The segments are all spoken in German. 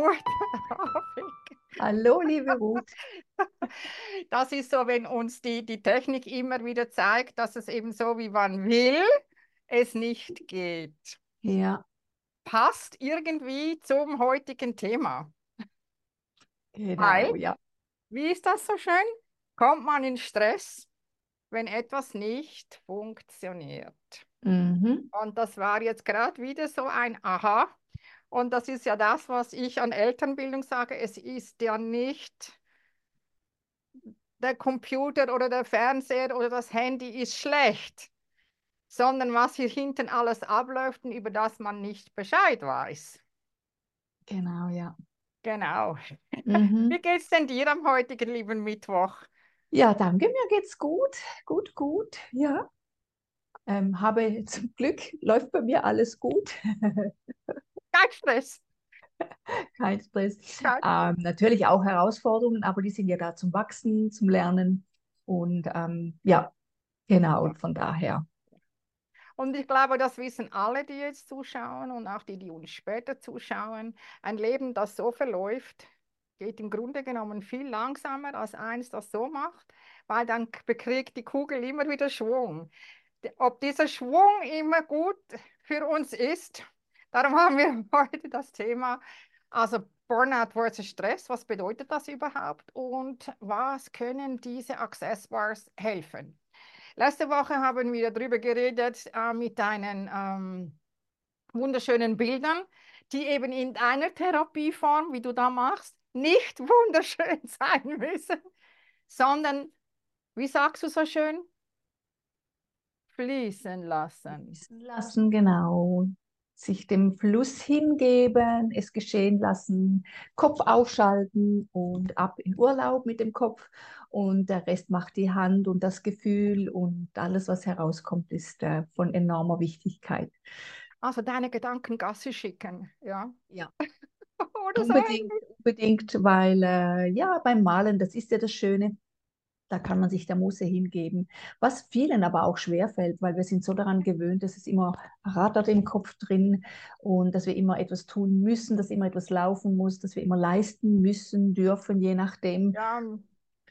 Guten Abend. Hallo, liebe Ruth. Das ist so, wenn uns die, die Technik immer wieder zeigt, dass es eben so, wie man will, es nicht geht. Ja. Passt irgendwie zum heutigen Thema. Genau, Hi. ja. Wie ist das so schön? Kommt man in Stress, wenn etwas nicht funktioniert? Mhm. Und das war jetzt gerade wieder so ein Aha. Und das ist ja das, was ich an Elternbildung sage. Es ist ja nicht der Computer oder der Fernseher oder das Handy ist schlecht, sondern was hier hinten alles abläuft und über das man nicht Bescheid weiß. Genau, ja. Genau. Mhm. Wie geht's denn dir am heutigen lieben Mittwoch? Ja, danke, mir geht's gut. Gut, gut, ja. Ähm, habe zum Glück, läuft bei mir alles gut. Kein Stress. Kein Stress. Ähm, natürlich auch Herausforderungen, aber die sind ja da zum Wachsen, zum Lernen. Und ähm, ja, genau, und von daher. Und ich glaube, das wissen alle, die jetzt zuschauen und auch die, die uns später zuschauen. Ein Leben, das so verläuft, geht im Grunde genommen viel langsamer als eins, das so macht, weil dann bekriegt die Kugel immer wieder Schwung. Ob dieser Schwung immer gut für uns ist, darum haben wir heute das Thema. Also Burnout versus Stress, was bedeutet das überhaupt und was können diese Access Bars helfen? Letzte Woche haben wir darüber geredet äh, mit deinen ähm, wunderschönen Bildern, die eben in einer Therapieform, wie du da machst, nicht wunderschön sein müssen, sondern, wie sagst du so schön, fließen lassen. Fließen lassen, genau. Sich dem Fluss hingeben, es geschehen lassen, Kopf ausschalten und ab in Urlaub mit dem Kopf. Und der Rest macht die Hand und das Gefühl und alles, was herauskommt, ist äh, von enormer Wichtigkeit. Also deine Gedanken Gassi schicken, ja. Ja. Unbedingt, unbedingt, weil äh, ja, beim Malen, das ist ja das Schöne, da kann man sich der Muße hingeben. Was vielen aber auch schwerfällt, weil wir sind so daran gewöhnt, dass es immer rattert im Kopf drin und dass wir immer etwas tun müssen, dass immer etwas laufen muss, dass wir immer leisten müssen, dürfen, je nachdem. Ja,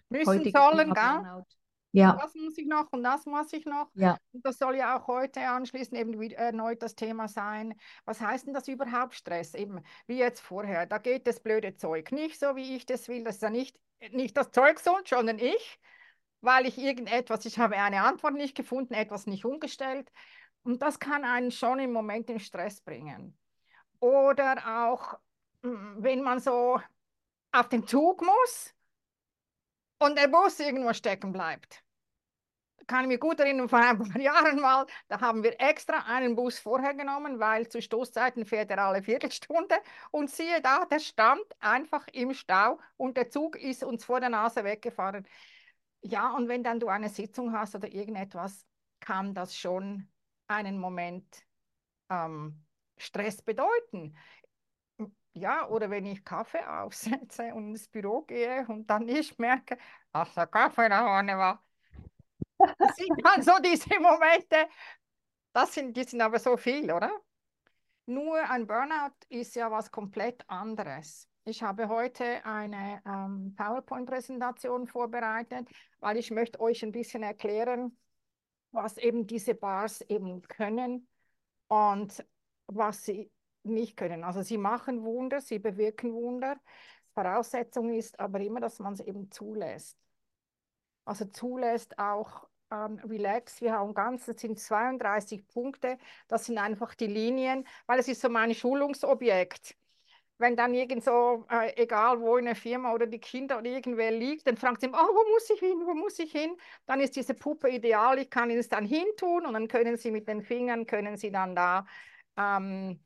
müssen sollen, gell? Ja, Das muss ich noch und das muss ich noch. ja, Und das soll ja auch heute anschließend eben wieder erneut das Thema sein. Was heißt denn das überhaupt Stress? Eben wie jetzt vorher. Da geht das blöde Zeug nicht so, wie ich das will. Das ist ja nicht, nicht das Zeug so, sondern ich, weil ich irgendetwas, ich habe eine Antwort nicht gefunden, etwas nicht umgestellt. Und das kann einen schon im Moment in Stress bringen. Oder auch, mm, wenn man so auf den Zug muss und der Bus irgendwo stecken bleibt kann ich mich gut erinnern, vor ein paar Jahren mal, da haben wir extra einen Bus vorher genommen, weil zu Stoßzeiten fährt er alle Viertelstunde. Und siehe da, der stand einfach im Stau und der Zug ist uns vor der Nase weggefahren. Ja, und wenn dann du eine Sitzung hast oder irgendetwas, kann das schon einen Moment ähm, Stress bedeuten. Ja, oder wenn ich Kaffee aufsetze und ins Büro gehe und dann nicht merke, ach, der Kaffee da vorne war. Das sind dann so diese Momente, das sind, die sind aber so viel, oder? Nur ein Burnout ist ja was komplett anderes. Ich habe heute eine ähm, PowerPoint-Präsentation vorbereitet, weil ich möchte euch ein bisschen erklären, was eben diese Bars eben können und was sie nicht können. Also sie machen Wunder, sie bewirken Wunder. Voraussetzung ist aber immer, dass man es eben zulässt. Also zulässt auch ähm, relax. Wir haben ganz, das sind 32 Punkte. Das sind einfach die Linien, weil es ist so mein Schulungsobjekt. Wenn dann irgend so, äh, egal wo in der Firma oder die Kinder oder irgendwer liegt, dann fragt sie, oh, wo muss ich hin, wo muss ich hin? Dann ist diese Puppe ideal, ich kann es dann hintun und dann können sie mit den Fingern, können sie dann da ähm,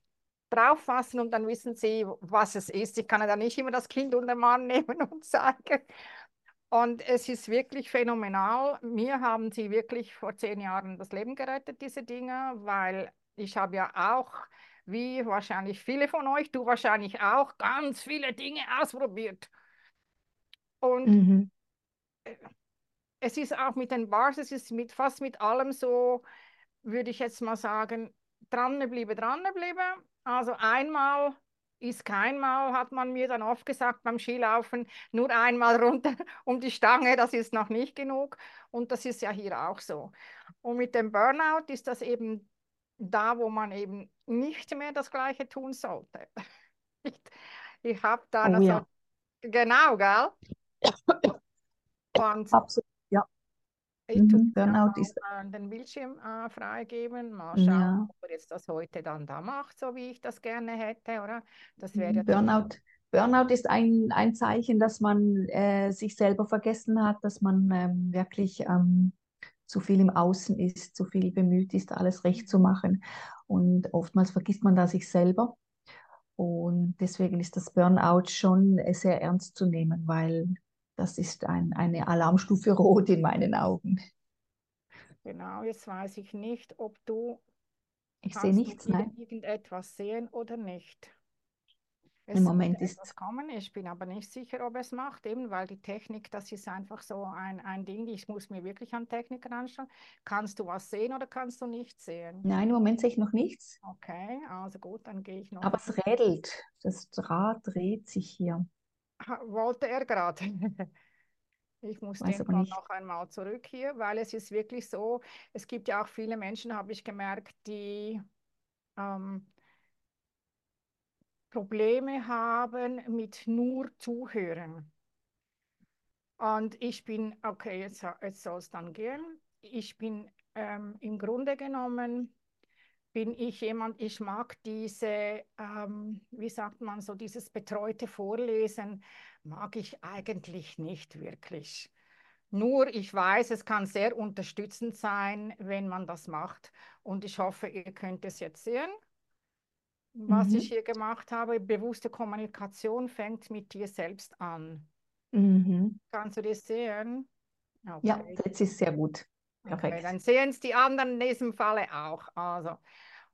drauf fassen und dann wissen sie, was es ist. Ich kann ja dann nicht immer das Kind unter den Arm nehmen und sagen, und es ist wirklich phänomenal. Mir haben sie wirklich vor zehn Jahren das Leben gerettet, diese Dinge, weil ich habe ja auch, wie wahrscheinlich viele von euch, du wahrscheinlich auch, ganz viele Dinge ausprobiert. Und mhm. es ist auch mit den Bars, es ist mit fast mit allem so, würde ich jetzt mal sagen, dranbleiben, dranbleiben. Also einmal ist kein Mal, hat man mir dann oft gesagt beim Skilaufen, nur einmal runter um die Stange, das ist noch nicht genug. Und das ist ja hier auch so. Und mit dem Burnout ist das eben da, wo man eben nicht mehr das Gleiche tun sollte. Ich, ich habe da Oh also, ja, genau, gell? Und absolut. Ja. ich tue Mhm. ja Burnout ist, den Bildschirm äh, freigeben, mal schauen, ja. ob er jetzt das heute dann da macht, so wie ich das gerne hätte, oder? Das wäre Mhm. toll. Burnout, Burnout ist ein, ein Zeichen, dass man äh, sich selber vergessen hat, dass man ähm, wirklich ähm, zu viel im Außen ist, zu viel bemüht ist, alles recht zu machen. Und oftmals vergisst man da sich selber. Und deswegen ist das Burnout schon äh, sehr ernst zu nehmen, weil das ist ein, eine Alarmstufe Rot in meinen Augen. Genau, jetzt weiß ich nicht, ob du, Ich sehe nichts, nein. irgendetwas sehen oder nicht. Im Es sollte Moment ist, etwas kommen, ich bin aber nicht sicher, ob es macht, eben weil die Technik, das ist einfach so ein, ein Ding, ich muss mir wirklich an Technik anschauen. Kannst du was sehen oder kannst du nicht sehen? nein, im Moment sehe ich noch nichts. Okay, also gut, dann gehe ich noch. Aber es rädelt. Das Rad dreht sich hier. Wollte er gerade. Ich muss Weiß den noch einmal zurück hier, weil es ist wirklich so, es gibt ja auch viele Menschen, habe ich gemerkt, die ähm, Probleme haben mit nur Zuhören. Und ich bin, okay, jetzt, jetzt soll es dann gehen. Ich bin ähm, im Grunde genommen, bin ich jemand, ich mag diese, ähm, wie sagt man so, dieses betreute Vorlesen, mag ich eigentlich nicht wirklich. Nur ich weiß, es kann sehr unterstützend sein, wenn man das macht. Und ich hoffe, ihr könnt es jetzt sehen, was ich Mhm. hier gemacht habe. Bewusste Kommunikation fängt mit dir selbst an. Mhm. Kannst du das sehen? Ja, Okay. jetzt ist sehr gut. Okay, Perfekt. dann sehen es die anderen in diesem Falle auch. Also,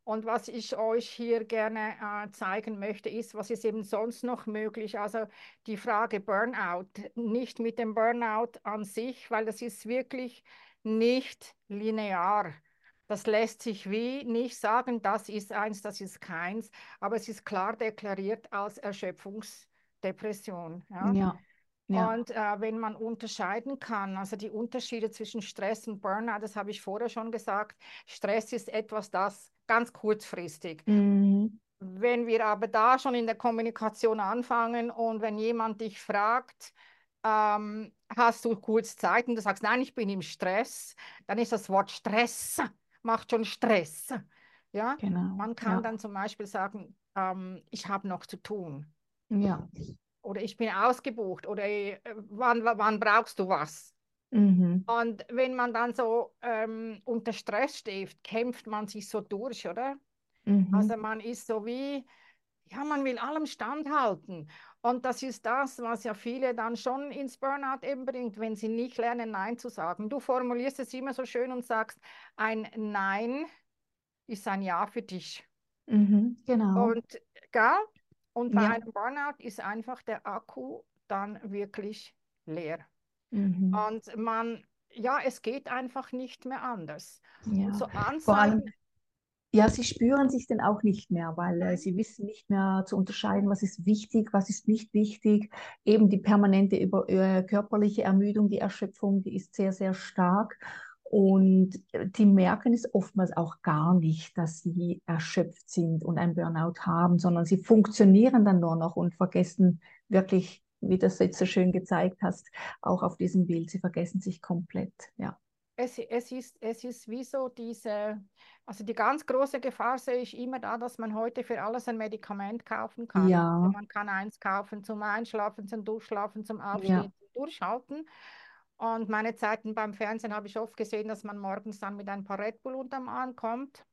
und was ich euch hier gerne äh, zeigen möchte, ist, was ist eben sonst noch möglich. Also die Frage Burnout, nicht mit dem Burnout an sich, weil das ist wirklich nicht linear. Das lässt sich wie nicht sagen, das ist eins, das ist keins, aber es ist klar deklariert als Erschöpfungsdepression. Ja? Ja, ja. Und äh, wenn man unterscheiden kann, also die Unterschiede zwischen Stress und Burnout, das habe ich vorher schon gesagt, Stress ist etwas, das ganz kurzfristig. Mhm. Wenn wir aber da schon in der Kommunikation anfangen und wenn jemand dich fragt, ähm, hast du kurz Zeit und du sagst, nein, ich bin im Stress, dann ist das Wort Stress, macht schon Stress. Ja, Genau. man kann Ja, dann zum Beispiel sagen, ähm, ich habe noch zu tun ja. Oder ich bin ausgebucht oder äh, wann, wann brauchst du was? Mhm. Und wenn man dann so ähm, unter Stress steht, kämpft man sich so durch, oder? Also Mhm. man ist so wie, ja, man will allem standhalten. Und das ist das, was ja viele dann schon ins Burnout eben bringt, wenn sie nicht lernen, Nein zu sagen. Du formulierst es immer so schön und sagst, ein Nein ist ein Ja für dich. Mhm. Genau. Und, gell? Und bei Ja. einem Burnout ist einfach der Akku dann wirklich leer. Mhm. Und man, ja, es geht einfach nicht mehr anders. Ja. so Vor allem, Anzeichen, ja, sie spüren sich dann auch nicht mehr, weil äh, sie wissen nicht mehr zu unterscheiden, was ist wichtig, was ist nicht wichtig. Eben die permanente über, äh, körperliche Ermüdung, die Erschöpfung, die ist sehr, sehr stark. Und äh, die merken es oftmals auch gar nicht, dass sie erschöpft sind und ein Burnout haben, sondern sie funktionieren dann nur noch und vergessen wirklich, wie das jetzt so schön gezeigt hast, auch auf diesem Bild, sie vergessen sich komplett. Ja. es, es ist, es ist wie so diese, also die ganz große Gefahr sehe ich immer da, dass man heute für alles ein Medikament kaufen kann. Also Ja, man kann eins kaufen zum Einschlafen, zum Durchschlafen, zum ja, Aufstehen, zum Durchhalten. Und meine Zeiten beim Fernsehen habe ich oft gesehen, dass man morgens dann mit ein paar Red Bull unterm Arm kommt.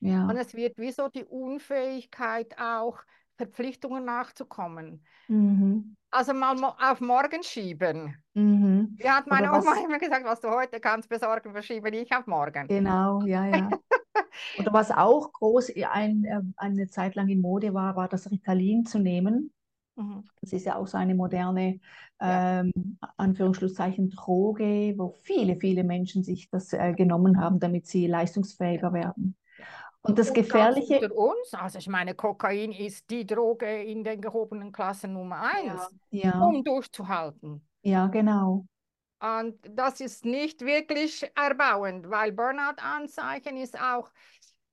Und ja. es wird wie so die Unfähigkeit auch, Verpflichtungen nachzukommen. Mhm. Also mal auf morgen schieben. Mhm. Wie hat meine Oma was, immer gesagt, was du heute kannst besorgen, verschiebe ich auf morgen. genau, ja, ja. Oder was auch groß ein, äh, eine Zeit lang in Mode war, war das Ritalin zu nehmen. Mhm. Das ist ja auch so eine moderne, Ja, ähm, Anführungsschlusszeichen, Droge, wo viele, viele Menschen sich das äh, genommen haben, damit sie leistungsfähiger werden. Ja. Und das Und Gefährliche, unter uns, also ich meine, Kokain ist die Droge in den gehobenen Klassen Nummer ja, eins, ja, um durchzuhalten. ja, genau. Und das ist nicht wirklich erbauend, weil Burnout-Anzeichen ist auch,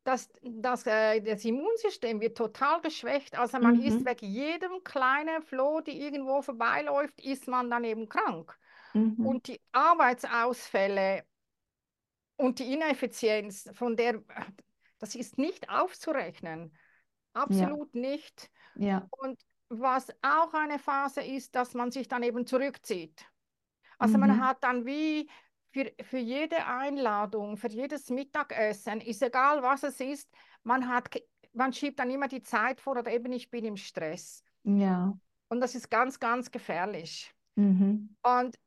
dass, dass äh, das Immunsystem wird total geschwächt. Also man ist Mhm, wegen jedem kleinen Floh, die irgendwo vorbeiläuft, ist man dann eben krank. mhm, Und die Arbeitsausfälle und die Ineffizienz, von der, das ist nicht aufzurechnen. ja, Absolut nicht. ja, Und was auch eine Phase ist, dass man sich dann eben zurückzieht. Also man mhm, hat dann wie für, für jede Einladung, für jedes Mittagessen, ist egal was es ist, man hat, man schiebt dann immer die Zeit vor oder eben ich bin im Stress. ja, Und das ist ganz, ganz gefährlich. mhm, Und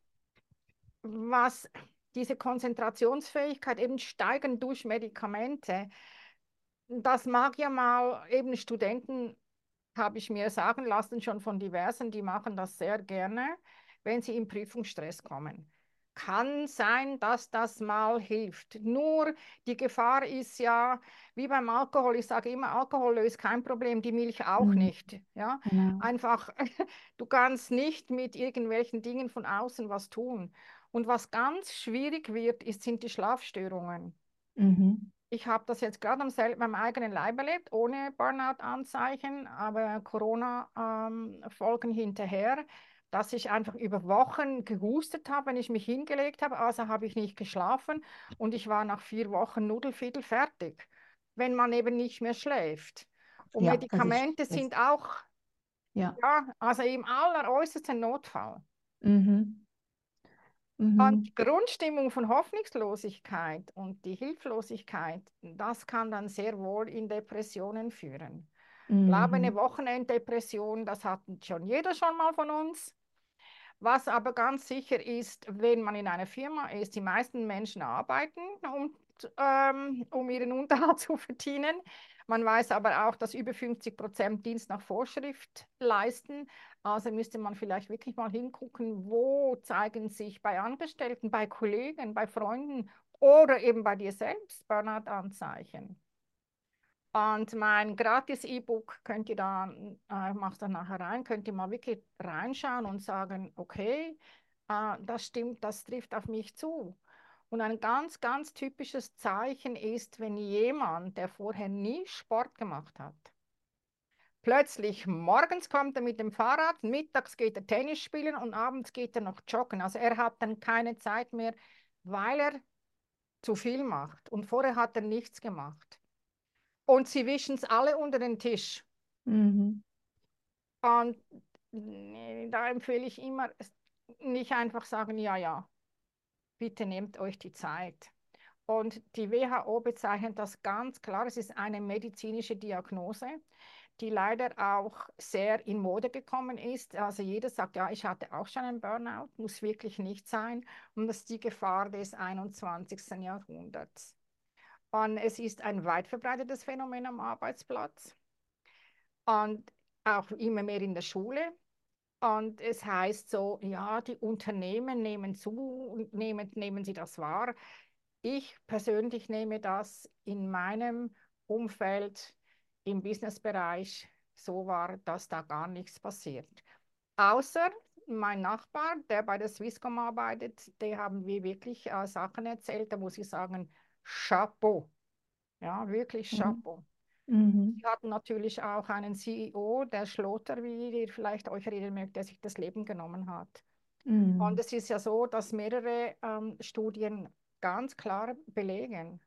was diese Konzentrationsfähigkeit eben steigern durch Medikamente, das mag ja mal eben Studenten, habe ich mir sagen lassen, schon von diversen, die machen das sehr gerne, wenn sie in Prüfungsstress kommen. Kann sein, dass das mal hilft. Nur die Gefahr ist ja, wie beim Alkohol, ich sage immer, Alkohol löst kein Problem, die Milch auch mhm, nicht. Ja? genau. Einfach, du kannst nicht mit irgendwelchen Dingen von außen was tun. Und was ganz schwierig wird, ist, sind die Schlafstörungen. Mhm, Ich habe das jetzt gerade am selben, meinem eigenen Leib erlebt, ohne Burnout-Anzeichen, aber Corona-Folgen hinterher, dass ich einfach über Wochen gehustet habe, wenn ich mich hingelegt habe. Also habe ich nicht geschlafen und ich war nach vier Wochen Nudelfidel fertig, wenn man eben nicht mehr schläft. Und ja, ist Medikamente Stress. sind auch, Ja, ja, also im alleräußersten Notfall. mhm, Und mhm, die Grundstimmung von Hoffnungslosigkeit und die Hilflosigkeit, das kann dann sehr wohl in Depressionen führen. Ich glaube, eine mhm, Wochenenddepression, das hat schon jeder schon mal von uns. Was aber ganz sicher ist, wenn man in einer Firma ist, die meisten Menschen arbeiten, um, ähm, um ihren Unterhalt zu verdienen. Man weiß aber auch, dass über 50 Prozent Dienst nach Vorschrift leisten. Also müsste man vielleicht wirklich mal hingucken, wo zeigen sich bei Angestellten, bei Kollegen, bei Freunden oder eben bei dir selbst Burnout-Anzeichen. Und mein gratis E-Book könnt ihr da, äh, macht dann nachher rein, könnt ihr mal wirklich reinschauen und sagen, okay, äh, das stimmt, das trifft auf mich zu. Und ein ganz, ganz typisches Zeichen ist, wenn jemand, der vorher nie Sport gemacht hat, plötzlich morgens kommt er mit dem Fahrrad, mittags geht er Tennis spielen und abends geht er noch joggen. Also er hat dann keine Zeit mehr, weil er zu viel macht. Und vorher hat er nichts gemacht. Und sie wischen es alle unter den Tisch. mhm, Und da empfehle ich immer, nicht einfach sagen, ja, ja, bitte nehmt euch die Zeit. Und die WHO bezeichnet das ganz klar, es ist eine medizinische Diagnose, die leider auch sehr in Mode gekommen ist. Also jeder sagt, ja, ich hatte auch schon einen Burnout, muss wirklich nicht sein. Und das ist die Gefahr des 21. Jahrhunderts. Und es ist ein weit verbreitetes Phänomen am Arbeitsplatz und auch immer mehr in der Schule. Und es heißt so, ja, die Unternehmen nehmen zu nehmen, nehmen sie das wahr. Ich persönlich nehme das in meinem Umfeld im Businessbereich so wahr, dass da gar nichts passiert. Außer mein Nachbar, der bei der Swisscom arbeitet, der haben wir wirklich äh, Sachen erzählt, da muss ich sagen, Chapeau. Ja, wirklich mhm, Chapeau. mhm, Sie hatten natürlich auch einen CEO, der Schlotter, wie ihr vielleicht euch erinnern mögt, der sich das Leben genommen hat. Und mhm, es ist ja so, dass mehrere ähm, Studien ganz klar belegen,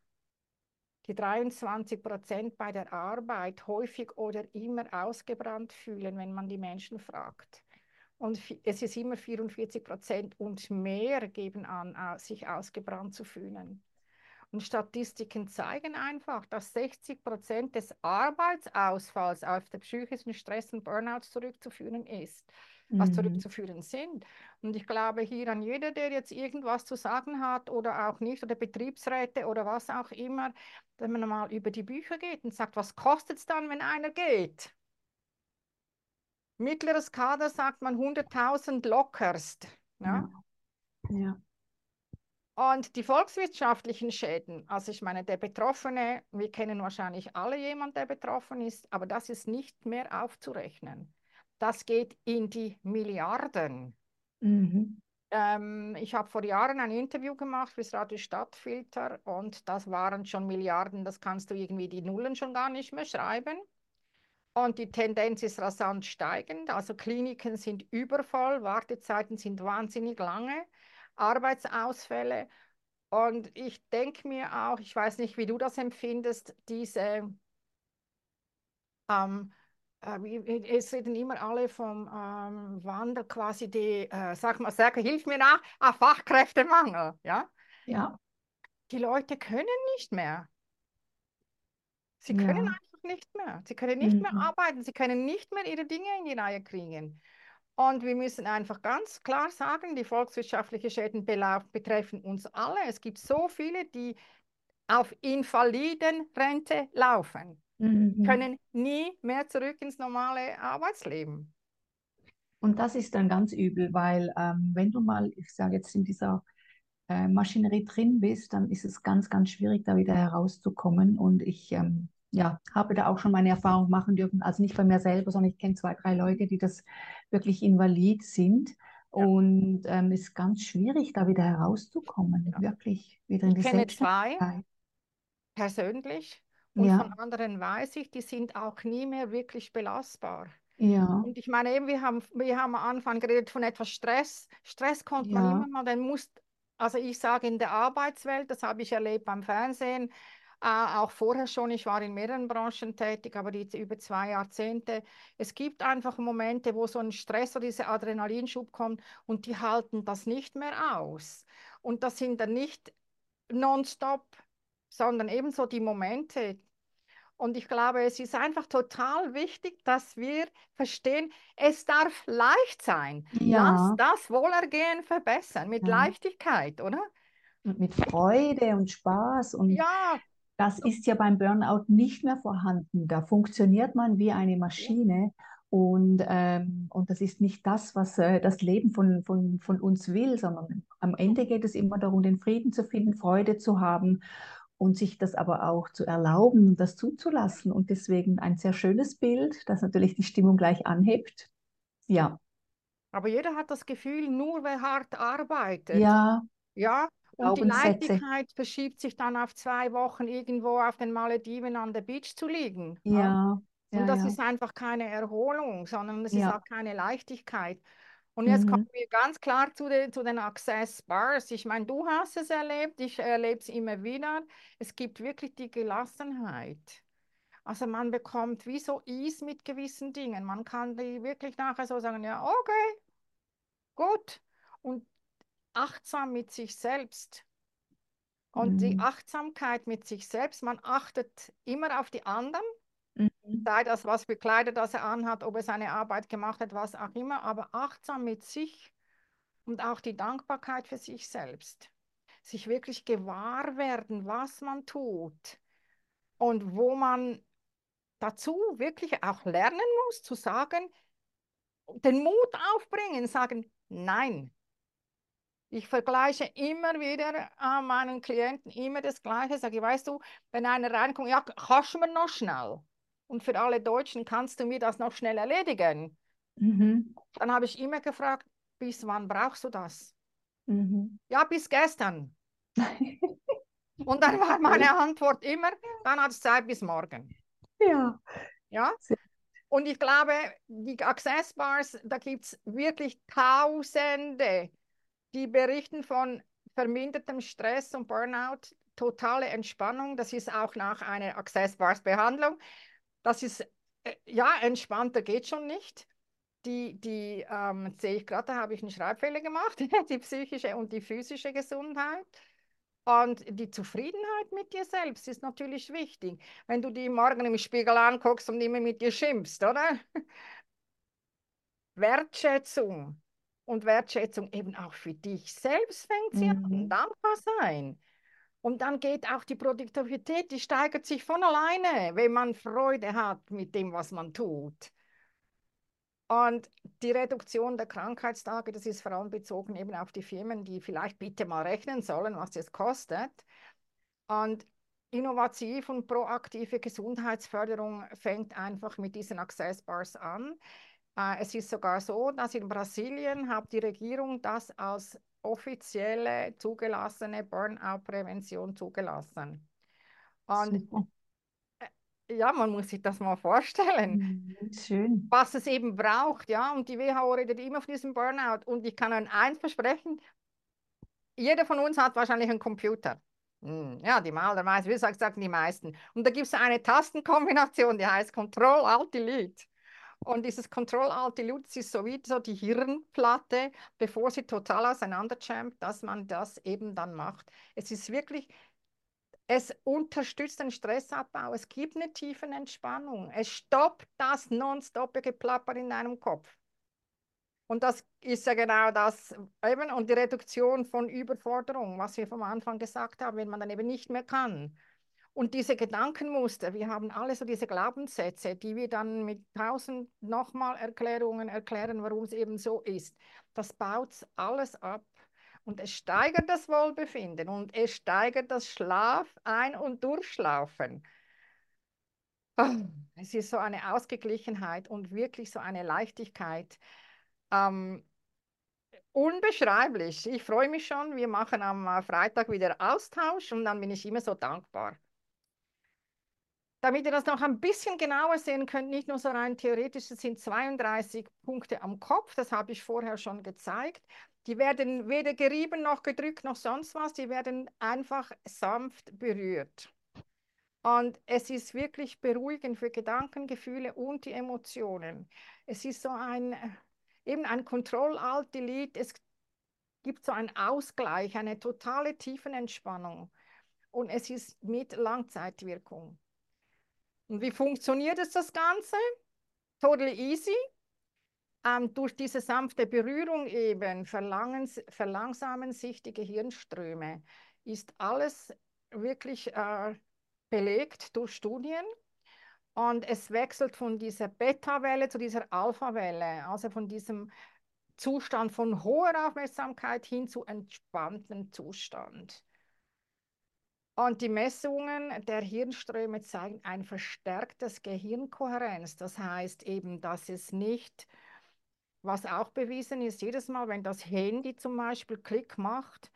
die 23 Prozent bei der Arbeit häufig oder immer ausgebrannt fühlen, wenn man die Menschen fragt. Und es ist immer 44 Prozent und mehr geben an, sich ausgebrannt zu fühlen. Und Statistiken zeigen einfach, dass 60 Prozent des Arbeitsausfalls auf den psychischen Stress und Burnout zurückzuführen ist, was mhm, zurückzuführen sind. Und ich glaube hier an jeder, der jetzt irgendwas zu sagen hat oder auch nicht, oder Betriebsräte oder was auch immer, dass man mal über die Bücher geht und sagt, was kostet es dann, wenn einer geht? Mittleres Kader sagt man 100.000 lockerst. Ja? ja, ja, Und die volkswirtschaftlichen Schäden, also ich meine, der Betroffene, wir kennen wahrscheinlich alle jemanden, der betroffen ist, aber das ist nicht mehr aufzurechnen. Das geht in die Milliarden. Mhm. Ähm, ich habe vor Jahren ein Interview gemacht fürs Radio Stadtfilter und das waren schon Milliarden, das kannst du irgendwie die Nullen schon gar nicht mehr schreiben. Und die Tendenz ist rasant steigend. Also Kliniken sind übervoll, Wartezeiten sind wahnsinnig lange, Arbeitsausfälle. Und ich denke mir auch, ich weiß nicht, wie du das empfindest, diese, ähm, äh, es reden immer alle vom ähm, Wandel, quasi die, äh, sag mal, sag, hilf mir nach, ah, Fachkräftemangel, ja? Ja, Die Leute können nicht mehr. Sie können ja. einfach nicht mehr. Sie können nicht mehr Mhm. arbeiten. Sie können nicht mehr ihre Dinge in die Reihe kriegen. Und wir müssen einfach ganz klar sagen, die volkswirtschaftlichen Schäden betreffen uns alle. Es gibt so viele, die auf Invalidenrente laufen, Mhm. können nie mehr zurück ins normale Arbeitsleben. Und das ist dann ganz übel, weil ähm, wenn du mal, ich sage jetzt in dieser äh, Maschinerie drin bist, dann ist es ganz, ganz schwierig, da wieder herauszukommen. Und ich ähm, ja, habe da auch schon meine Erfahrung machen dürfen, also nicht bei mir selber, sondern ich kenne zwei, drei Leute, die das wirklich invalid sind. Ja. Und ähm, ist ganz schwierig, da wieder herauszukommen, Ja. wirklich wieder in Ich die kenne zwei persönlich und Ja, von anderen weiß ich, die sind auch nie mehr wirklich belastbar. ja, Und ich meine eben, wir haben, wir haben am Anfang geredet von etwas Stress. Stress kommt man immer mal, dann muss, also ich sage in der Arbeitswelt, das habe ich erlebt beim Fernsehen, auch vorher schon, ich war in mehreren Branchen tätig, aber jetzt über zwei Jahrzehnte. Es gibt einfach Momente, wo so ein Stress oder dieser Adrenalinschub kommt und die halten das nicht mehr aus. Und das sind dann nicht nonstop, sondern ebenso die Momente, und ich glaube, es ist einfach total wichtig, dass wir verstehen, es darf leicht sein. Lass ja, das Wohlergehen verbessern mit ja. Leichtigkeit, oder? Und mit Freude und Spaß und Ja, Das ist ja beim Burnout nicht mehr vorhanden. Da funktioniert man wie eine Maschine und, ähm, und das ist nicht das, was äh, das Leben von, von, von uns will, sondern am Ende geht es immer darum, den Frieden zu finden, Freude zu haben und sich das aber auch zu erlauben, das zuzulassen. Und deswegen ein sehr schönes Bild, das natürlich die Stimmung gleich anhebt. Ja, aber jeder hat das Gefühl, nur wer hart arbeitet, ja, ja, und die. Leichtigkeit verschiebt sich dann auf zwei Wochen irgendwo auf den Malediven an der Beach zu liegen. Ja? Ja, Und das ja, ist einfach keine Erholung, sondern es ist ja. auch keine Leichtigkeit. Und jetzt kommen Mhm. wir ganz klar zu den, zu den Access Bars. Ich meine, du hast es erlebt, ich erlebe es immer wieder. Es gibt wirklich die Gelassenheit. Also man bekommt wie so Ease mit gewissen Dingen. Man kann die wirklich nachher so sagen, ja, okay, gut. Und achtsam mit sich selbst. Und die Mhm. Achtsamkeit mit sich selbst, man achtet immer auf die anderen Mhm. sei das, was für Kleider das er anhat, ob er seine Arbeit gemacht hat, was auch immer, aber achtsam mit sich und auch die Dankbarkeit für sich selbst. Sich wirklich gewahr werden, was man tut und wo man dazu wirklich auch lernen muss, zu sagen, den Mut aufbringen, sagen, nein. Ich vergleiche immer wieder an meinen Klienten immer das Gleiche. Sage ich, weißt du, wenn einer reinkommt, ja, kannst du mir noch schnell? Und für alle Deutschen, kannst du mir das noch schnell erledigen? Mhm. Dann habe ich immer gefragt, bis wann brauchst du das? Mhm. Ja, bis gestern. Und dann war meine Antwort immer, dann hat es Zeit bis morgen. Ja, Ja? Und ich glaube, die Access Bars, da gibt es wirklich Tausende, die berichten von vermindertem Stress und Burnout, totale Entspannung. Das ist auch nach einer Access Bars Behandlung. Das ist, äh, ja, entspannter geht schon nicht. Die, die ähm, sehe ich gerade, da habe ich einen Schreibfehler gemacht, die psychische und die physische Gesundheit. Und die Zufriedenheit mit dir selbst ist natürlich wichtig. Wenn du die morgen im Spiegel anguckst und immer mit dir schimpfst, oder? Wertschätzung und Wertschätzung eben auch für dich selbst fängt sie an. Mhm. Dankbar sein. Und dann geht auch die Produktivität, die steigert sich von alleine, wenn man Freude hat mit dem, was man tut. Und die Reduktion der Krankheitstage, das ist vor allem bezogen eben auf die Firmen, die vielleicht bitte mal rechnen sollen, was das kostet. Und innovativ und proaktive Gesundheitsförderung fängt einfach mit diesen Access Bars an. Äh, es ist sogar so, dass in Brasilien hat die Regierung das als offizielle zugelassene Burnout-Prävention zugelassen. Und Super. Äh, ja, man muss sich das mal vorstellen, mhm, Schön. was es eben braucht, ja. Und die WHO redet immer von diesem Burnout. Und ich kann euch eins versprechen: Jeder von uns hat wahrscheinlich einen Computer. Hm, ja, die allermeisten, wie gesagt, sagen die meisten. Und da gibt es eine Tastenkombination, die heißt Control-Alt-Delete. Und dieses Control-Alt-Delete ist so wie so die Hirnplatte, bevor sie total auseinanderjammt, dass man das eben dann macht. Es ist wirklich, es unterstützt den Stressabbau, es gibt eine tiefe Entspannung, es stoppt das nonstopige Geplapper in deinem Kopf. Und das ist ja genau das eben und die Reduktion von Überforderung, was wir vom Anfang gesagt haben, wenn man dann eben nicht mehr kann. Und diese Gedankenmuster, wir haben alle so diese Glaubenssätze, die wir dann mit tausend nochmal Erklärungen erklären, warum es eben so ist. Das baut alles ab. Und es steigert das Wohlbefinden und es steigert das Schlaf, Ein- und Durchschlafen. Es ist so eine Ausgeglichenheit und wirklich so eine Leichtigkeit. Ähm, unbeschreiblich. Ich freue mich schon. Wir machen am äh, Freitag wieder Austausch und dann bin ich immer so dankbar. Damit ihr das noch ein bisschen genauer sehen könnt, nicht nur so rein theoretisch, es sind 32 Punkte am Kopf, das habe ich vorher schon gezeigt. Die werden weder gerieben noch gedrückt noch sonst was, die werden einfach sanft berührt. Und es ist wirklich beruhigend für Gedanken, Gefühle und die Emotionen. Es ist so ein eben ein Control-Alt-Delete. Es gibt so einen Ausgleich, eine totale Tiefenentspannung. Und es ist mit Langzeitwirkung. Und wie funktioniert es das Ganze? Totally easy. Ähm, durch diese sanfte Berührung eben verlangsamen sich die Gehirnströme. Ist alles wirklich äh, belegt durch Studien. Und es wechselt von dieser Beta-Welle zu dieser Alpha-Welle, also von diesem Zustand von hoher Aufmerksamkeit hin zu entspanntem Zustand. Und die Messungen der Hirnströme zeigen ein verstärktes Gehirnkohärenz. Das heißt eben, dass es nicht, was auch bewiesen ist, jedes Mal, wenn das Handy zum Beispiel Klick macht,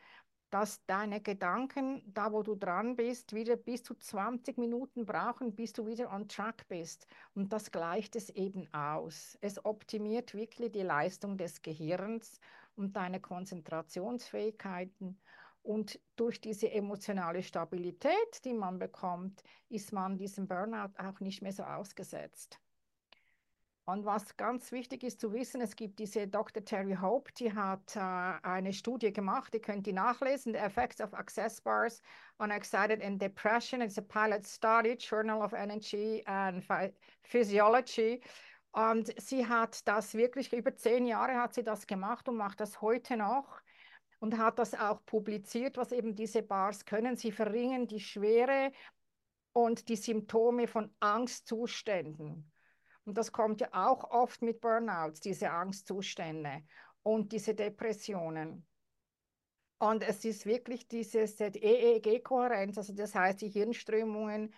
dass deine Gedanken, da wo du dran bist, wieder bis zu 20 Minuten brauchen, bis du wieder on track bist. Und das gleicht es eben aus. Es optimiert wirklich die Leistung des Gehirns und deine Konzentrationsfähigkeiten. Und durch diese emotionale Stabilität, die man bekommt, ist man diesem Burnout auch nicht mehr so ausgesetzt. Und was ganz wichtig ist zu wissen, es gibt diese Dr. Terry Hope, die hat äh, eine Studie gemacht, ihr könnt die nachlesen, The Effects of Access Bars on Excited and Depression. It's a pilot study, Journal of Energy and Physiology. Und sie hat das wirklich, über zehn Jahre hat sie das gemacht und macht das heute noch und hat das auch publiziert, was eben diese Bars können. Sie verringern die Schwere und die Symptome von Angstzuständen. Und das kommt ja auch oft mit Burnouts, diese Angstzustände und diese Depressionen. Und es ist wirklich diese EEG-Kohärenz, also das heißt die Hirnströmungen,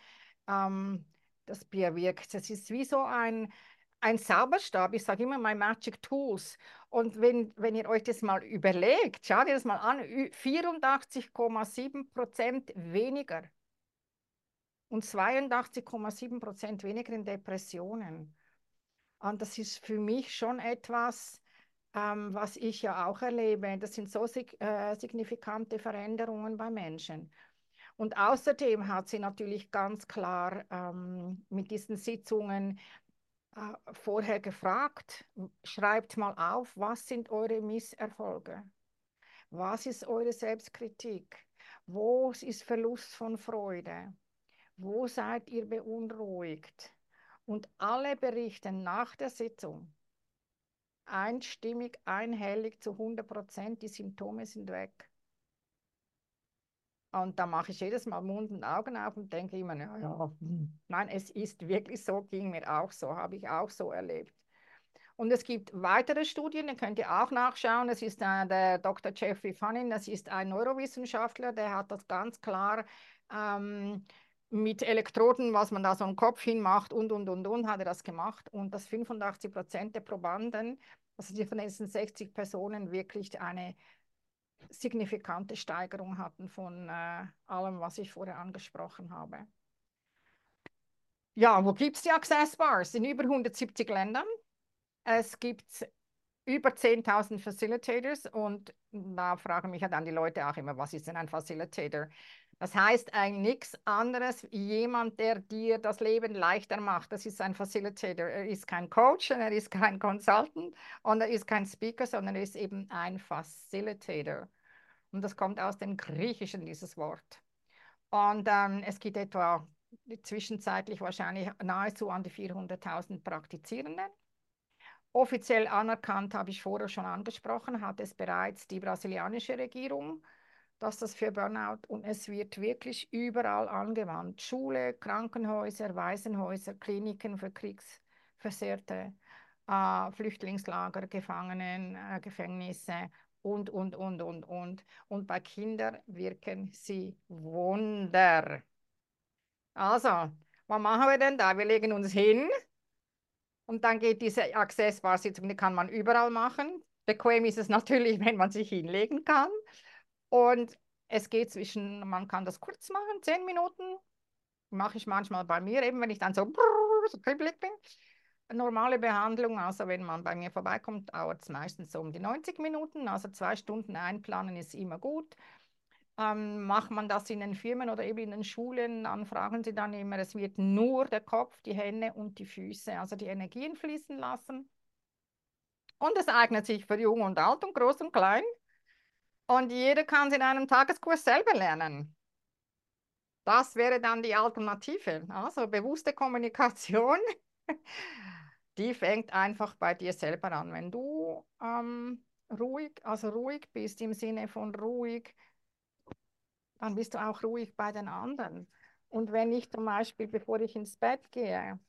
ähm, das bewirkt. Es ist wie so ein, ein Zauberstab, ich sage immer my Magic Tools. Und wenn, wenn ihr euch das mal überlegt, schaut ihr das mal an, 84,7 Prozent weniger und 82,7 Prozent weniger in Depressionen. Und das ist für mich schon etwas, ähm, was ich ja auch erlebe. Das sind so sig äh, signifikante Veränderungen bei Menschen. Und außerdem hat sie natürlich ganz klar ähm, mit diesen Sitzungen vorher gefragt, schreibt mal auf, was sind eure Misserfolge? Was ist eure Selbstkritik? Wo ist Verlust von Freude? Wo seid ihr beunruhigt? Und alle berichten nach der Sitzung einstimmig, einhellig zu 100 Prozent, die Symptome sind weg. Und da mache ich jedes Mal Mund und Augen auf und denke immer, ja, ja, hm. nein, es ist wirklich so, ging mir auch so, habe ich auch so erlebt. Und es gibt weitere Studien, die könnt ihr auch nachschauen. Es ist äh, der Dr. Jeffrey Fannin, das ist ein Neurowissenschaftler, der hat das ganz klar ähm, mit Elektroden, was man da so im Kopf hinmacht und, und, und, und, hat er das gemacht. Und dass 85 Prozent der Probanden, also die von diesen 60 Personen, wirklich eine signifikante Steigerung hatten von äh, allem, was ich vorher angesprochen habe. Ja, wo gibt es die Access Bars? In über 170 Ländern. Es gibt über 10.000 Facilitators und da fragen mich ja dann die Leute auch immer, was ist denn ein Facilitator? Das heißt eigentlich nichts anderes, jemand, der dir das Leben leichter macht. Das ist ein Facilitator. Er ist kein Coach, er ist kein Consultant und er ist kein Speaker, sondern er ist eben ein Facilitator. Und das kommt aus dem Griechischen, dieses Wort. Und ähm, es gibt etwa zwischenzeitlich wahrscheinlich nahezu an die 400.000 Praktizierenden. Offiziell anerkannt, habe ich vorher schon angesprochen, hat es bereits die brasilianische Regierung, dass das für Burnout und es wird wirklich überall angewandt. Schule, Krankenhäuser, Waisenhäuser, Kliniken für Kriegsversehrte, äh, Flüchtlingslager, Gefangenen, äh, Gefängnisse und, und, und, und, und. Und bei Kindern wirken sie Wunder. Also, was machen wir denn da? Wir legen uns hin und dann geht diese Access-Bar-Sitzung, die kann man überall machen. Bequem ist es natürlich, wenn man sich hinlegen kann. Und es geht zwischen, man kann das kurz machen, zehn Minuten. Mache ich manchmal bei mir, eben wenn ich dann so, brrr, so kribbelig bin. Normale Behandlung, also wenn man bei mir vorbeikommt, dauert es meistens so um die 90 Minuten. Also zwei Stunden einplanen ist immer gut. Ähm, macht man das in den Firmen oder eben in den Schulen, dann fragen sie dann immer, es wird nur der Kopf, die Hände und die Füße, also die Energien fließen lassen. Und es eignet sich für Jung und Alt und Groß und Klein. Und jeder kann es in einem Tageskurs selber lernen. Das wäre dann die Alternative. Also bewusste Kommunikation, die fängt einfach bei dir selber an. Wenn du ähm, ruhig, also ruhig bist im Sinne von ruhig, dann bist du auch ruhig bei den anderen. Und wenn ich zum Beispiel, bevor ich ins Bett gehe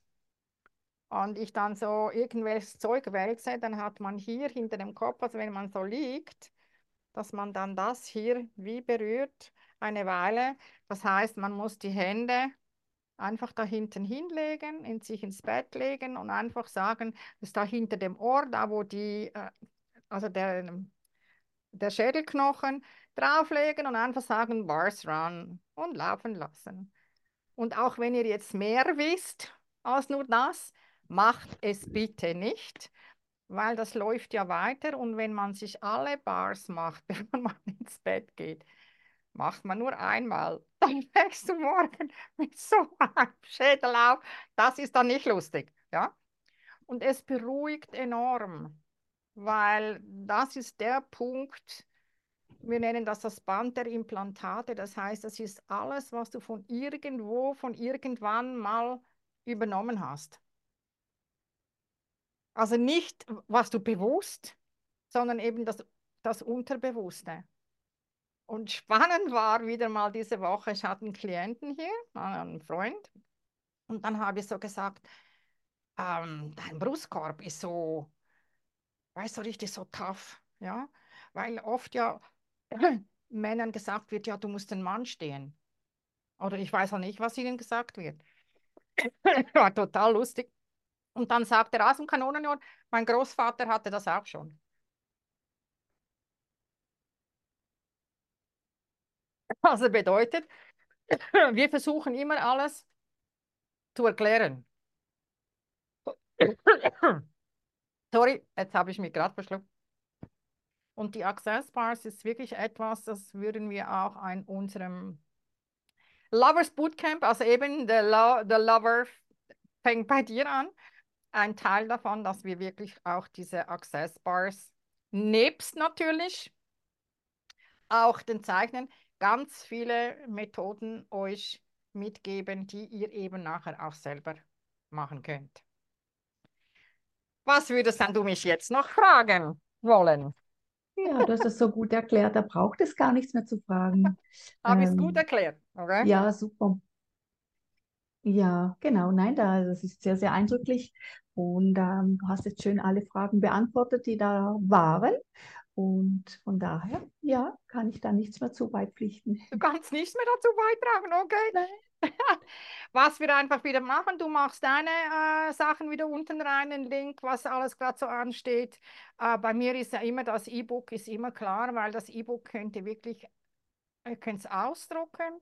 und ich dann so irgendwelches Zeug wälze, dann hat man hier hinter dem Kopf, also wenn man so liegt, dass man dann das hier wie berührt eine Weile. Das heißt, man muss die Hände einfach da hinten hinlegen, in sich ins Bett legen und einfach sagen, das ist da hinter dem Ohr, da wo die, äh, also der, der Schädelknochen, drauflegen und einfach sagen, Bars run und laufen lassen. Und auch wenn ihr jetzt mehr wisst als nur das, macht es bitte nicht, weil das läuft ja weiter und wenn man sich alle Bars macht, bevor man ins Bett geht, macht man nur einmal, dann wächst du morgen mit so einem Schädel auf. Das ist dann nicht lustig, ja? Und es beruhigt enorm, weil das ist der Punkt, wir nennen das das Band der Implantate. Das heißt, das ist alles, was du von irgendwo, von irgendwann mal übernommen hast. Also nicht, was du bewusst, sondern eben das, das Unterbewusste. Und spannend war wieder mal diese Woche, ich hatte einen Klienten hier, einen Freund, und dann habe ich so gesagt, ähm, dein Brustkorb ist so, weißt du, richtig so tough, ja, weil oft ja Männern gesagt wird, ja, du musst den Mann stehen. Oder ich weiß auch nicht, was ihnen gesagt wird. War total lustig. Und dann sagt er aus dem Kanonenjahr, mein Großvater hatte das auch schon. Also bedeutet, wir versuchen immer alles zu erklären. Sorry, jetzt habe ich mich gerade verschluckt. Und die Access Bars ist wirklich etwas, das würden wir auch in unserem Lovers Bootcamp, also eben der Lo Lover fängt bei dir an, ein Teil davon, dass wir wirklich auch diese Access Bars nebst natürlich auch den Zeichnen ganz viele Methoden euch mitgeben, die ihr eben nachher auch selber machen könnt. Was würdest du mich jetzt noch fragen wollen? Ja, du hast das so gut erklärt, da braucht es gar nichts mehr zu fragen. Habe ich es gut ähm, erklärt, okay? Ja, super. Ja, genau, nein, da, das ist sehr, sehr eindrücklich. Und ähm, du hast jetzt schön alle Fragen beantwortet, die da waren. Und von daher, ja, kann ich da nichts mehr zu beipflichten. Du kannst nichts mehr dazu beitragen, okay? Nein. was wir einfach wieder machen, du machst deine äh, Sachen wieder unten rein, den Link, was alles gerade so ansteht. Äh, bei mir ist ja immer das E-Book, ist immer klar, weil das E-Book könnt ihr wirklich, ihr könnt es ausdrucken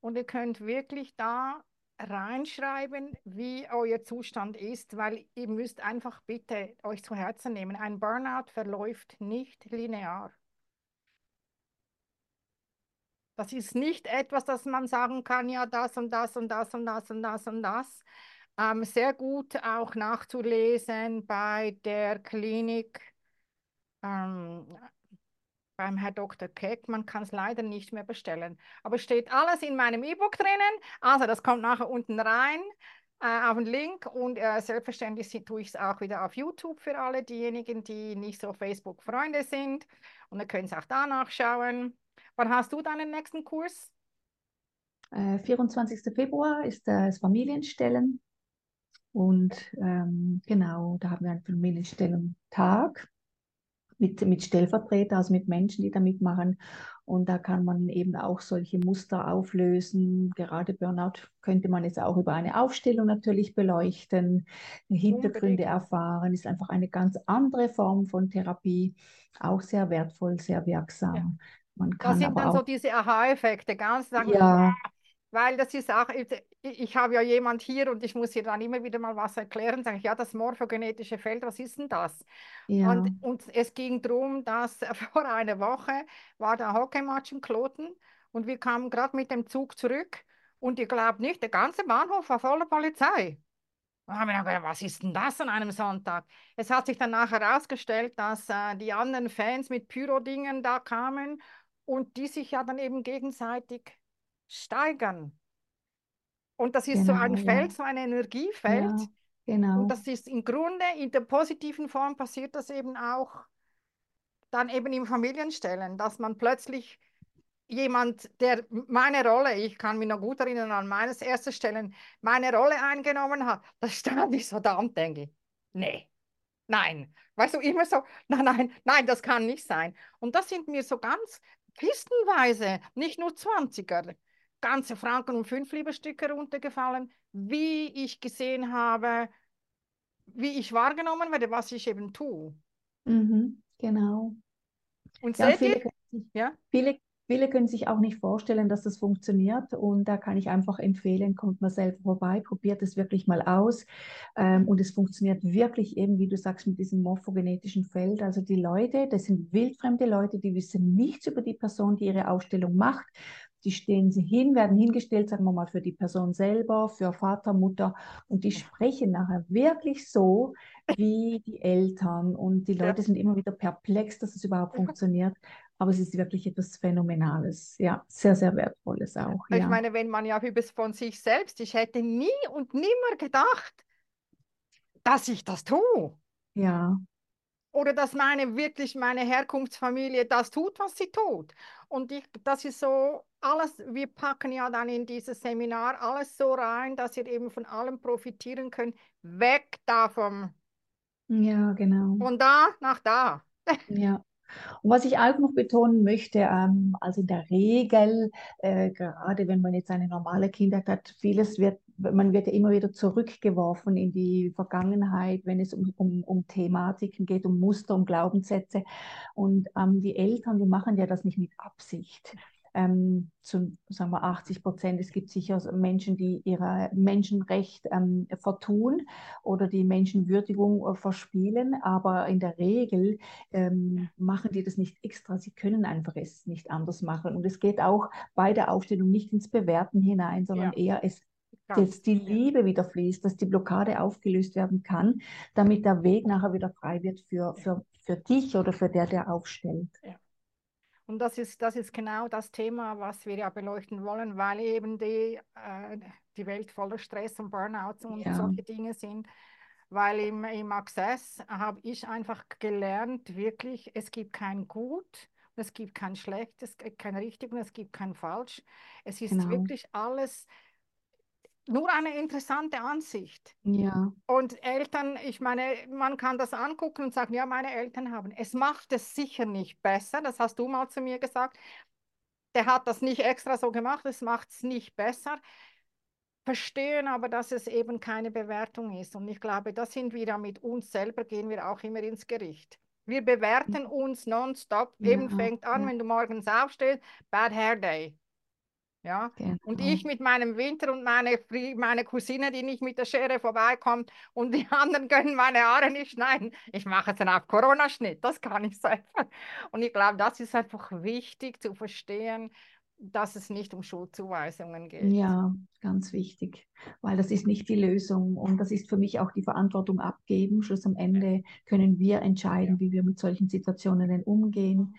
und ihr könnt wirklich da reinschreiben, wie euer Zustand ist, weil ihr müsst einfach bitte euch zu Herzen nehmen. Ein Burnout verläuft nicht linear. Das ist nicht etwas, das man sagen kann, ja, das und das und das und das und das und das. Ähm, sehr gut auch nachzulesen bei der Klinik ähm, beim Herr Dr. Keck. Man kann es leider nicht mehr bestellen. Aber steht alles in meinem E-Book drinnen. Also das kommt nachher unten rein äh, auf den Link und äh, selbstverständlich tue ich es auch wieder auf YouTube für alle diejenigen, die nicht so Facebook-Freunde sind. Und dann können Sie auch da nachschauen. Wann hast du deinen nächsten Kurs? Äh, 24. Februar ist das Familienstellen. Und ähm, genau, da haben wir einen Familienstellentag mit, mit Stellvertretern, also mit Menschen, die da mitmachen. Und da kann man eben auch solche Muster auflösen. Gerade Burnout könnte man jetzt auch über eine Aufstellung natürlich beleuchten, Hintergründe erfahren. Ist einfach eine ganz andere Form von Therapie, auch sehr wertvoll, sehr wirksam. Ja. Man kann das sind dann so diese Aha-Effekte, ganz sagen, ja. Weil das ist auch, ich, habe ja jemand hier und ich muss hier dann immer wieder mal was erklären, sage ich, ja, das morphogenetische Feld, was ist denn das? Ja. Und, und es ging darum, dass vor einer Woche war der Hockeymatch im Kloten und wir kamen gerade mit dem Zug zurück und ihr glaubt nicht, der ganze Bahnhof war voller Polizei. Und haben wir gedacht, was ist denn das an einem Sonntag? Es hat sich dann nachher herausgestellt, dass äh, die anderen Fans mit Pyro-Dingen da kamen und die sich ja dann eben gegenseitig steigern. Und das ist genau, so ein genau, Feld, ja. so ein Energiefeld. Ja, genau. Und das ist im Grunde, in der positiven Form passiert das eben auch dann eben im Familienstellen, dass man plötzlich jemand, der meine Rolle, ich kann mich noch gut erinnern an meines ersten Stellen, meine Rolle eingenommen hat, da stand ich so da und denke, nee, nein. Weißt du, immer so, nein, nein, nein, das kann nicht sein. Und das sind mir so ganz kistenweise, nicht nur 20er, ganze Franken und fünf Lieberstücke runtergefallen, wie ich gesehen habe, wie ich wahrgenommen werde, was ich eben tue. Mhm, genau. Und ja, viele, ja? viele Viele können sich auch nicht vorstellen, dass das funktioniert und da kann ich einfach empfehlen, kommt mal selber vorbei, probiert es wirklich mal aus ähm, und es funktioniert wirklich eben, wie du sagst, mit diesem morphogenetischen Feld. Also die Leute, das sind wildfremde Leute, die wissen nichts über die Person, die ihre Ausstellung macht die stehen sie hin, werden hingestellt, sagen wir mal, für die Person selber, für Vater, Mutter und die sprechen nachher wirklich so wie die Eltern und die Leute ja. sind immer wieder perplex, dass es überhaupt funktioniert. Aber es ist wirklich etwas Phänomenales, ja, sehr, sehr Wertvolles auch. Ich ja. meine, wenn man ja über von sich selbst, ich hätte nie und nimmer gedacht, dass ich das tue. Ja. Oder dass meine wirklich meine Herkunftsfamilie das tut, was sie tut. Und ich, das ist so alles, wir packen ja dann in dieses Seminar alles so rein, dass ihr eben von allem profitieren könnt. Weg davon. Ja, genau. Von da nach da. Ja. Und was ich auch noch betonen möchte, ähm, also in der Regel, äh, gerade wenn man jetzt eine normale Kindheit hat, vieles wird, man wird ja immer wieder zurückgeworfen in die Vergangenheit, wenn es um, um, um Thematiken geht, um Muster, um Glaubenssätze. Und ähm, die Eltern, die machen ja das nicht mit Absicht ähm, zu sagen wir 80 Prozent. Es gibt sicher Menschen, die ihre Menschenrecht ähm, vertun oder die Menschenwürdigung äh, verspielen, aber in der Regel ähm, machen die das nicht extra. Sie können einfach es nicht anders machen. Und es geht auch bei der Aufstellung nicht ins Bewerten hinein, sondern ja. eher es dass die Liebe wieder fließt, dass die Blockade aufgelöst werden kann, damit der Weg nachher wieder frei wird für, für, für dich oder für der, der aufstellt. Ja. Und das ist, das ist genau das Thema, was wir ja beleuchten wollen, weil eben die, äh, die Welt voller Stress und Burnouts und ja. solche Dinge sind. Weil im, im Access habe ich einfach gelernt, wirklich, es gibt kein Gut, es gibt kein Schlecht, es gibt kein Richtig und es gibt kein Falsch. Es ist genau. wirklich alles nur eine interessante Ansicht. Ja. Und Eltern, ich meine, man kann das angucken und sagen, ja, meine Eltern haben. Es macht es sicher nicht besser, das hast du mal zu mir gesagt. Der hat das nicht extra so gemacht, es macht es nicht besser. Verstehen aber, dass es eben keine Bewertung ist. Und ich glaube, da sind wir ja mit uns selber, gehen wir auch immer ins Gericht. Wir bewerten uns nonstop. Ja, Eben fängt an, ja. wenn du morgens aufstehst, Bad Hair Day. Ja, und Genau. ich mit meinem Winter und meine, meine Cousine, die nicht mit der Schere vorbeikommt und die anderen können meine Haare nicht schneiden. Ich mache es dann auf Corona-Schnitt, das kann ich selber. Und ich glaube, das ist einfach wichtig zu verstehen, dass es nicht um Schuldzuweisungen geht. Ja, ganz wichtig, weil das ist nicht die Lösung und das ist für mich auch die Verantwortung abgeben. Schluss am Ende können wir entscheiden, wie wir mit solchen Situationen umgehen.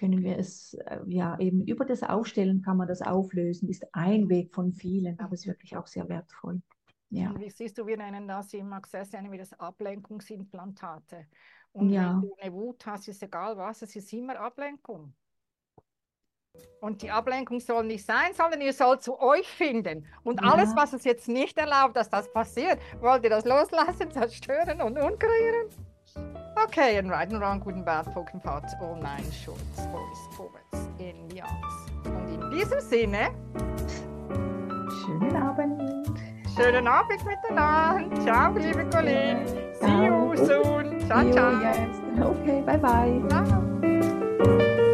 Können wir es, äh, ja, eben über das Aufstellen kann man das auflösen, ist ein Weg von vielen, aber ist wirklich auch sehr wertvoll. Ja, wie siehst du, wir nennen das im Access nennen wir das Ablenkungsimplantate. Und ja, wenn du eine Wut hast, ist egal was, es ist immer Ablenkung. Und die Ablenkung soll nicht sein, sondern ihr sollt zu euch finden. Und alles, Ja. was es jetzt nicht erlaubt, dass das passiert, wollt ihr das loslassen, zerstören und unkreieren? Okay, and right and wrong, good and bad, poking parts, all nine shorts, boys, vorwärts, in the arms. Und in diesem Sinne, schönen Abend. schönen Abend miteinander. Ciao, liebe Kollegen. See you soon. Ciao, ciao. Okay, bye bye. Ciao.